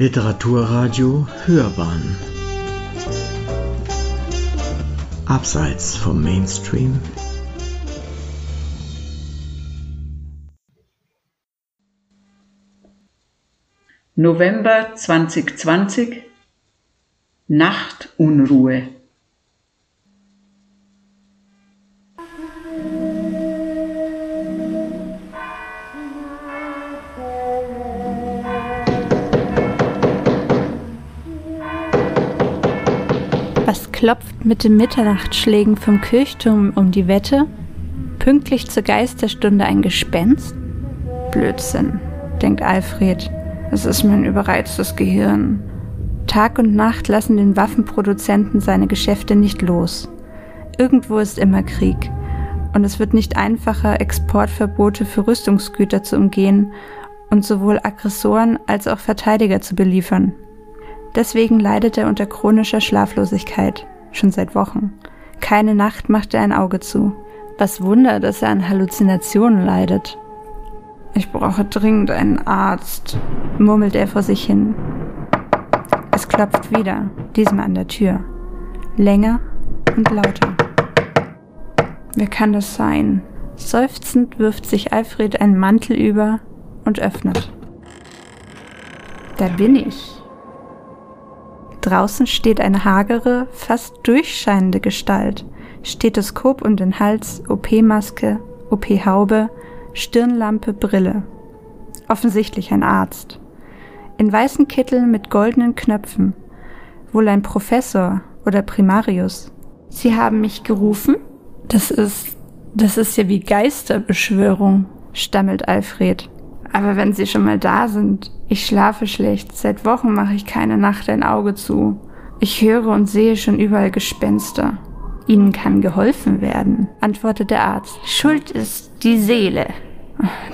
Literaturradio Hörbahn. Abseits vom Mainstream. November 2020 Nachtunruhe klopft mit den Mitternachtsschlägen vom Kirchturm um die Wette? Pünktlich zur Geisterstunde ein Gespenst? Blödsinn, denkt Alfred. Es ist mein überreiztes Gehirn. Tag und Nacht lassen den Waffenproduzenten seine Geschäfte nicht los. Irgendwo ist immer Krieg. Und es wird nicht einfacher, Exportverbote für Rüstungsgüter zu umgehen und sowohl Aggressoren als auch Verteidiger zu beliefern. Deswegen leidet er unter chronischer Schlaflosigkeit, schon seit Wochen. Keine Nacht macht er ein Auge zu. Was Wunder, dass er an Halluzinationen leidet. Ich brauche dringend einen Arzt, murmelt er vor sich hin. Es klopft wieder, diesmal an der Tür. Länger und lauter. Wer kann das sein? Seufzend wirft sich Alfred einen Mantel über und öffnet. Da bin ich. Draußen steht eine hagere, fast durchscheinende Gestalt. Stethoskop um den Hals, OP-Maske, OP-Haube, Stirnlampe, Brille. Offensichtlich ein Arzt. In weißen Kitteln mit goldenen Knöpfen. Wohl ein Professor oder Primarius. Sie haben mich gerufen? Das ist, das ist ja wie Geisterbeschwörung, stammelt Alfred. Aber wenn Sie schon mal da sind, ich schlafe schlecht, seit Wochen mache ich keine Nacht ein Auge zu. Ich höre und sehe schon überall Gespenster. Ihnen kann geholfen werden, antwortet der Arzt. Schuld ist die Seele.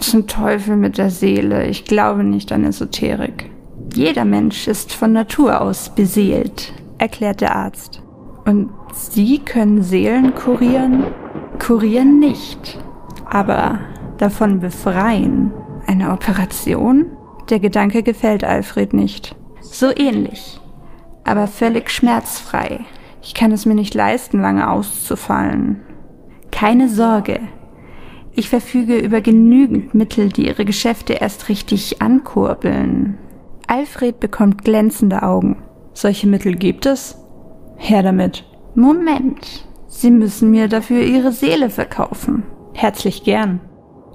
Zum Teufel mit der Seele, ich glaube nicht an Esoterik. Jeder Mensch ist von Natur aus beseelt, erklärt der Arzt. Und Sie können Seelen kurieren? Kurieren nicht, aber davon befreien. Eine Operation? Der Gedanke gefällt Alfred nicht. So ähnlich, aber völlig schmerzfrei. Ich kann es mir nicht leisten, lange auszufallen. Keine Sorge. Ich verfüge über genügend Mittel, die ihre Geschäfte erst richtig ankurbeln. Alfred bekommt glänzende Augen. Solche Mittel gibt es? Her damit. Moment. Sie müssen mir dafür Ihre Seele verkaufen. Herzlich gern.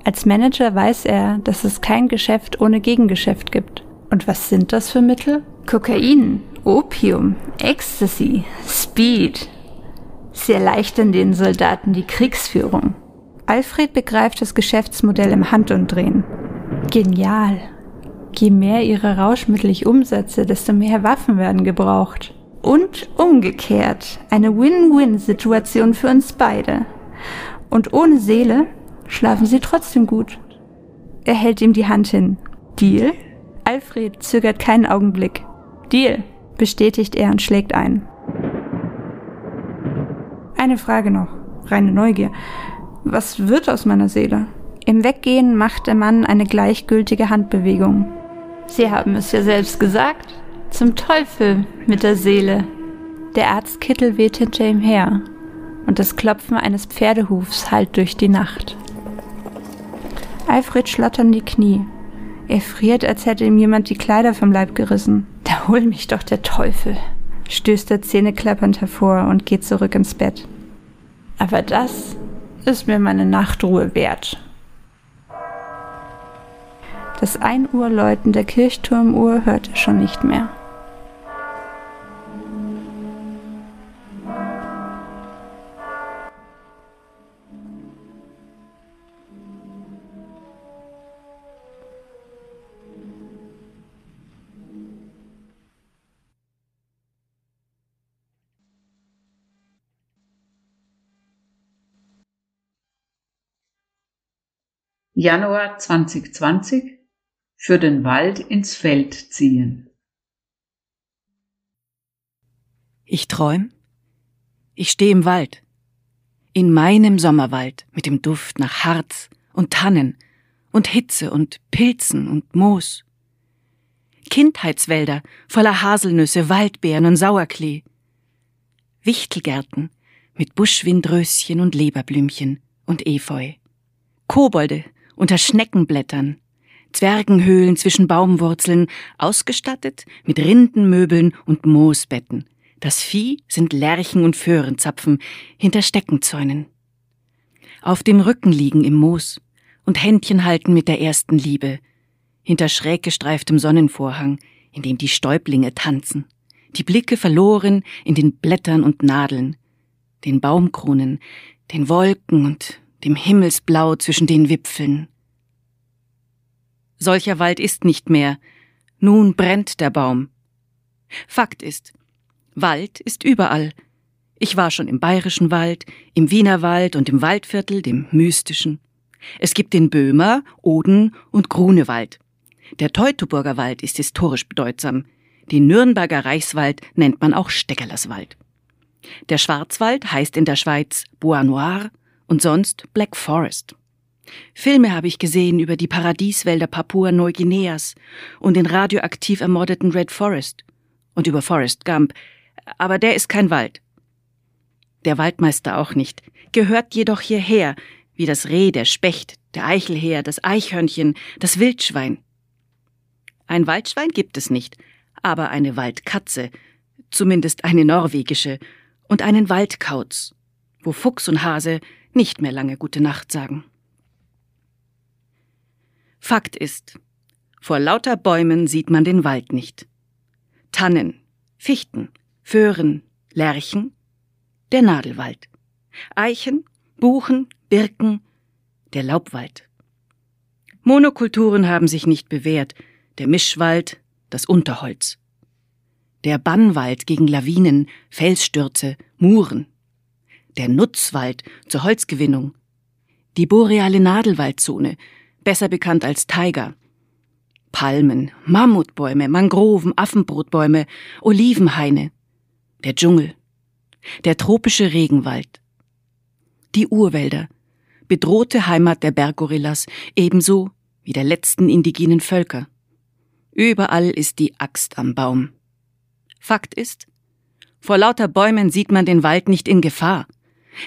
Als Manager weiß er, dass es kein Geschäft ohne Gegengeschäft gibt. Und was sind das für Mittel? Kokain, Opium, Ecstasy, Speed. Sie erleichtern den Soldaten die Kriegsführung. Alfred begreift das Geschäftsmodell im Handumdrehen. Genial. Je mehr ihre Rauschmittel ich umsetze, desto mehr Waffen werden gebraucht. Und umgekehrt. Eine Win-Win-Situation für uns beide. Und ohne Seele schlafen Sie trotzdem gut. Er hält ihm die Hand hin. Deal? Alfred zögert keinen Augenblick. Deal, bestätigt er und schlägt ein. Eine Frage noch, reine Neugier. Was wird aus meiner Seele? Im Weggehen macht der Mann eine gleichgültige Handbewegung. Sie haben es ja selbst gesagt. Zum Teufel mit der Seele. Der Arztkittel weht hinter ihm her und das Klopfen eines Pferdehufs hallt durch die Nacht. Alfred schlottern die Knie. Er friert, als hätte ihm jemand die Kleider vom Leib gerissen. Da hol mich doch der Teufel, stößt er zähneklappernd hervor und geht zurück ins Bett. Aber das ist mir meine Nachtruhe wert. Das 1 Uhr Läuten der Kirchturmuhr hört er schon nicht mehr. Januar 2020 für den Wald ins Feld ziehen. Ich träum. Ich stehe im Wald. In meinem Sommerwald mit dem Duft nach Harz und Tannen und Hitze und Pilzen und Moos. Kindheitswälder voller Haselnüsse, Waldbeeren und Sauerklee. Wichtelgärten mit Buschwindröschen und Leberblümchen und Efeu. Kobolde unter Schneckenblättern, Zwergenhöhlen zwischen Baumwurzeln, ausgestattet mit Rindenmöbeln und Moosbetten. Das Vieh sind Lerchen und Föhrenzapfen hinter Steckenzäunen. Auf dem Rücken liegen im Moos und Händchen halten mit der ersten Liebe, hinter schräg gestreiftem Sonnenvorhang, in dem die Stäublinge tanzen, die Blicke verloren in den Blättern und Nadeln, den Baumkronen, den Wolken und dem Himmelsblau zwischen den Wipfeln. Solcher Wald ist nicht mehr, nun brennt der Baum. Fakt ist, Wald ist überall. Ich war schon im bayerischen Wald, im Wiener Wald und im Waldviertel, dem mystischen. Es gibt den Böhmer, Oden und Grunewald. Der Teutoburger Wald ist historisch bedeutsam. Den Nürnberger Reichswald nennt man auch Steckerlerswald. Der Schwarzwald heißt in der Schweiz Bois Noir und sonst Black Forest. Filme habe ich gesehen über die Paradieswälder Papua-Neuguineas und den radioaktiv ermordeten Red Forest und über Forest Gump, aber der ist kein Wald. Der Waldmeister auch nicht, gehört jedoch hierher, wie das Reh, der Specht, der Eichelheer, das Eichhörnchen, das Wildschwein. Ein Waldschwein gibt es nicht, aber eine Waldkatze, zumindest eine norwegische, und einen Waldkauz, wo Fuchs und Hase nicht mehr lange gute Nacht sagen. Fakt ist, vor lauter Bäumen sieht man den Wald nicht. Tannen, Fichten, Föhren, Lärchen, der Nadelwald. Eichen, Buchen, Birken, der Laubwald. Monokulturen haben sich nicht bewährt, der Mischwald, das Unterholz. Der Bannwald gegen Lawinen, Felsstürze, Muren. Der Nutzwald zur Holzgewinnung. Die boreale Nadelwaldzone, besser bekannt als Tiger. Palmen, Mammutbäume, Mangroven, Affenbrotbäume, Olivenhaine. Der Dschungel. Der tropische Regenwald. Die Urwälder. Bedrohte Heimat der Berggorillas, ebenso wie der letzten indigenen Völker. Überall ist die Axt am Baum. Fakt ist, vor lauter Bäumen sieht man den Wald nicht in Gefahr.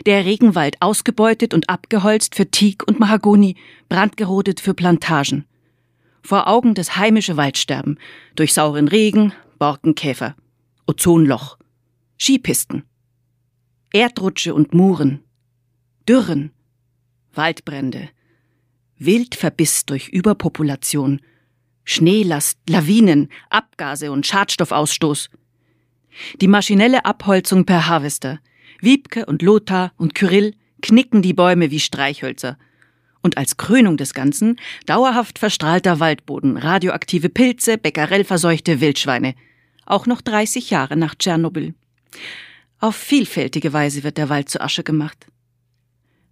Der Regenwald ausgebeutet und abgeholzt für Teak und Mahagoni, brandgerodet für Plantagen. Vor Augen das heimische Waldsterben, durch sauren Regen, Borkenkäfer, Ozonloch, Skipisten, Erdrutsche und Muren, Dürren, Waldbrände, Wildverbiss durch Überpopulation, Schneelast, Lawinen, Abgase und Schadstoffausstoß. Die maschinelle Abholzung per Harvester. Wiebke und Lothar und Kyrill knicken die Bäume wie Streichhölzer. Und als Krönung des Ganzen dauerhaft verstrahlter Waldboden, radioaktive Pilze, becquerelverseuchte Wildschweine. Auch noch 30 Jahre nach Tschernobyl. Auf vielfältige Weise wird der Wald zu Asche gemacht.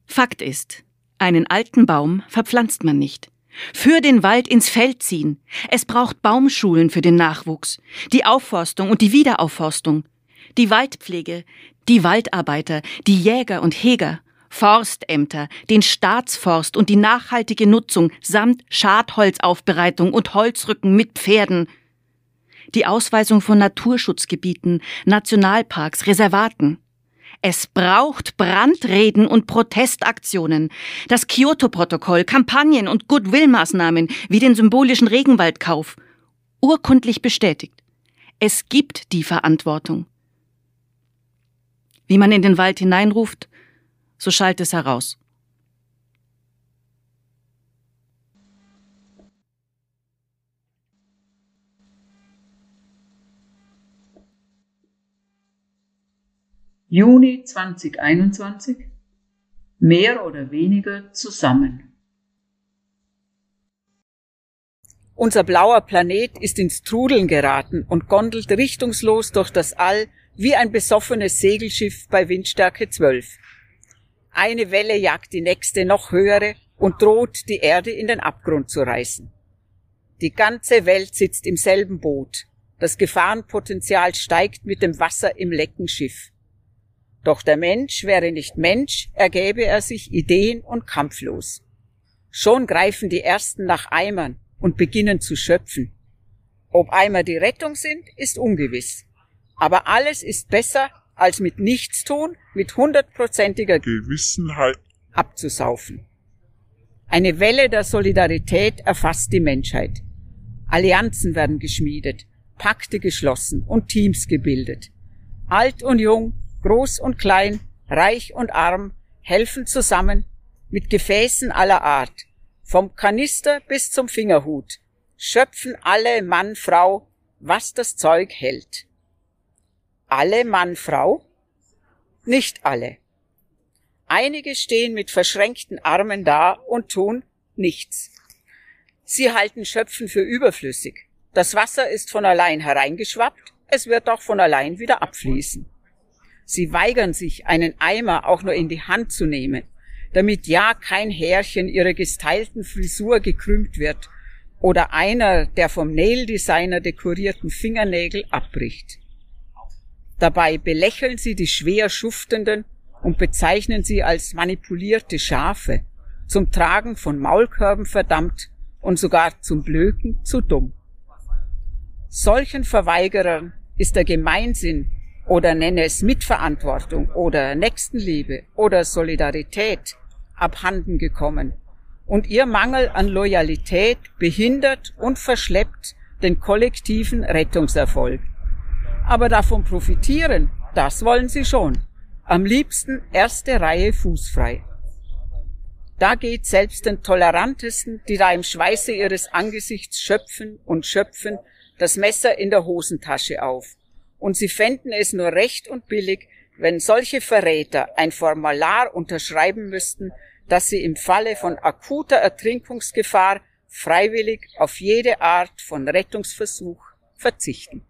Fakt ist, einen alten Baum verpflanzt man nicht. Für den Wald ins Feld ziehen. Es braucht Baumschulen für den Nachwuchs, die Aufforstung und die Wiederaufforstung, die Waldpflege, die Waldarbeiter, die Jäger und Heger, Forstämter, den Staatsforst und die nachhaltige Nutzung samt Schadholzaufbereitung und Holzrücken mit Pferden, die Ausweisung von Naturschutzgebieten, Nationalparks, Reservaten, es braucht Brandreden und Protestaktionen, das Kyoto-Protokoll, Kampagnen und Goodwill-Maßnahmen wie den symbolischen Regenwaldkauf. Urkundlich bestätigt. Es gibt die Verantwortung. Wie man in den Wald hineinruft, so schallt es heraus. Juni 2021 Mehr oder weniger zusammen. Unser blauer Planet ist ins Trudeln geraten und gondelt richtungslos durch das All wie ein besoffenes Segelschiff bei Windstärke 12. Eine Welle jagt die nächste noch höhere und droht, die Erde in den Abgrund zu reißen. Die ganze Welt sitzt im selben Boot. Das Gefahrenpotenzial steigt mit dem Wasser im Leckenschiff. Doch der Mensch wäre nicht Mensch, ergäbe er sich ideen- und kampflos. Schon greifen die Ersten nach Eimern und beginnen zu schöpfen. Ob Eimer die Rettung sind, ist ungewiss. Aber alles ist besser, als mit Nichtstun mit hundertprozentiger Gewissenheit abzusaufen. Eine Welle der Solidarität erfasst die Menschheit. Allianzen werden geschmiedet, Pakte geschlossen und Teams gebildet. Alt und jung, groß und klein, reich und arm helfen zusammen mit Gefäßen aller Art, vom Kanister bis zum Fingerhut, schöpfen alle Mann, Frau, was das Zeug hält. Alle Mann, Frau? Nicht alle. Einige stehen mit verschränkten Armen da und tun nichts. Sie halten Schöpfen für überflüssig. Das Wasser ist von allein hereingeschwappt, es wird auch von allein wieder abfließen. Sie weigern sich, einen Eimer auch nur in die Hand zu nehmen, damit ja kein Härchen ihrer gesteilten Frisur gekrümmt wird oder einer der vom Nail-Designer dekorierten Fingernägel abbricht. Dabei belächeln sie die schwer Schuftenden und bezeichnen sie als manipulierte Schafe, zum Tragen von Maulkörben verdammt und sogar zum Blöken zu dumm. Solchen Verweigerern ist der Gemeinsinn oder nenne es Mitverantwortung oder Nächstenliebe oder Solidarität abhanden gekommen und ihr Mangel an Loyalität behindert und verschleppt den kollektiven Rettungserfolg. Aber davon profitieren, das wollen sie schon. Am liebsten erste Reihe fußfrei. Da geht selbst den Tolerantesten, die da im Schweiße ihres Angesichts schöpfen und schöpfen, das Messer in der Hosentasche auf. Und sie fänden es nur recht und billig, wenn solche Verräter ein Formular unterschreiben müssten, dass sie im Falle von akuter Ertrinkungsgefahr freiwillig auf jede Art von Rettungsversuch verzichten.